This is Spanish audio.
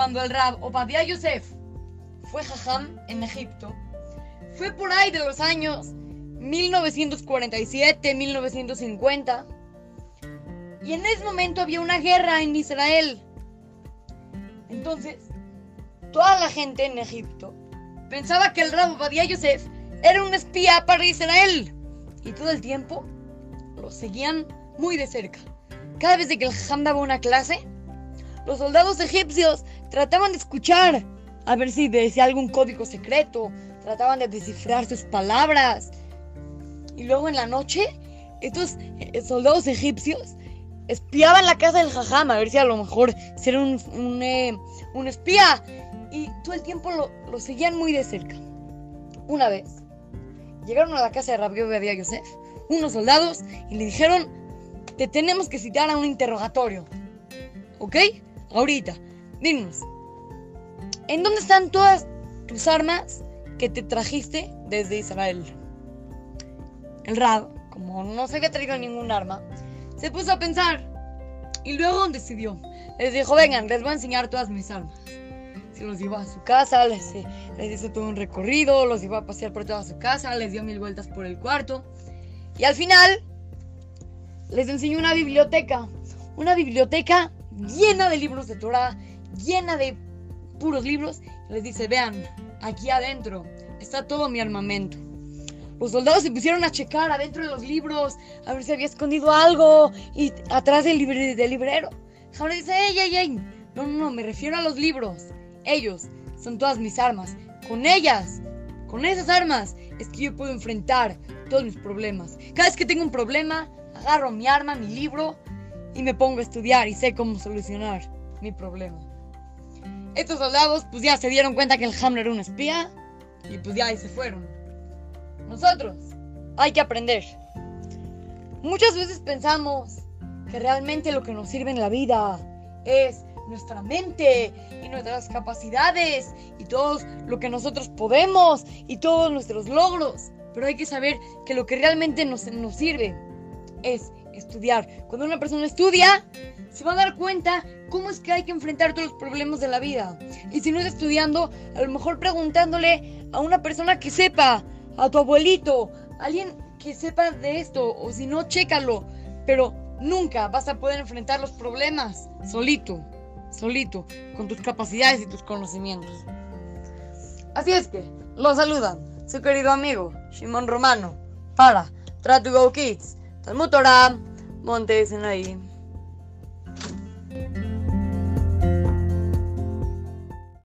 cuando el Rab Obadiah Yosef fue jajam en Egipto, fue por ahí de los años 1947, 1950. Y en ese momento había una guerra en Israel. Entonces, toda la gente en Egipto pensaba que el Rab Obadiah Yosef era un espía para Israel. Y todo el tiempo lo seguían muy de cerca. Cada vez que el Jajam daba una clase, los soldados egipcios trataban de escuchar a ver si decía algún código secreto, trataban de descifrar sus palabras. Y luego en la noche, estos eh, soldados egipcios espiaban la casa del jajam a ver si a lo mejor era eh, un espía. Y todo el tiempo lo, lo, seguían muy de cerca. Una vez, llegaron a la casa de Rabbi Obadiah Yosef, unos soldados, y le dijeron, te tenemos que citar a un interrogatorio. ¿Ok? Ahorita, dinos, ¿en dónde están todas tus armas que te trajiste desde Israel? El Rab, como no se había traído ningún arma, se puso a pensar y luego decidió. Les dijo, vengan, les voy a enseñar todas mis armas. Se los llevó a su casa, les, les hizo todo un recorrido, los llevó a pasear por toda su casa, les dio mil vueltas por el cuarto. Y al final les enseñó una biblioteca. Una biblioteca llena de libros de Torah, llena de puros libros. Les dice, vean, aquí adentro está todo mi armamento. Los soldados se pusieron a checar adentro de los libros, a ver si había escondido algo, y atrás del, libre, del librero. Ahora dice, ey, ey, ey, no, no, no, me refiero a los libros. Ellos son todas mis armas. Con ellas, con esas armas, es que yo puedo enfrentar todos mis problemas. Cada vez que tengo un problema, agarro mi arma, mi libro, y me pongo a estudiar y sé cómo solucionar mi problema. Estos soldados pues ya se dieron cuenta que el Hamler era un espía y pues ya ahí se fueron. Nosotros hay que aprender. Muchas veces pensamos que realmente lo que nos sirve en la vida es nuestra mente y nuestras capacidades y todo lo que nosotros podemos y todos nuestros logros. Pero hay que saber que lo que realmente nos, nos sirve es estudiar. Cuando una persona estudia, se va a dar cuenta cómo es que hay que enfrentar todos los problemas de la vida. Y si no es estudiando, a lo mejor preguntándole a una persona que sepa, a tu abuelito, a alguien que sepa de esto, o si no, chécalo. Pero nunca vas a poder enfrentar los problemas solito, solito, con tus capacidades y tus conocimientos. Así es que, lo saludan su querido amigo Shimon Romano para Try to Go Kids. Talmud Torah, Monte Sinaí.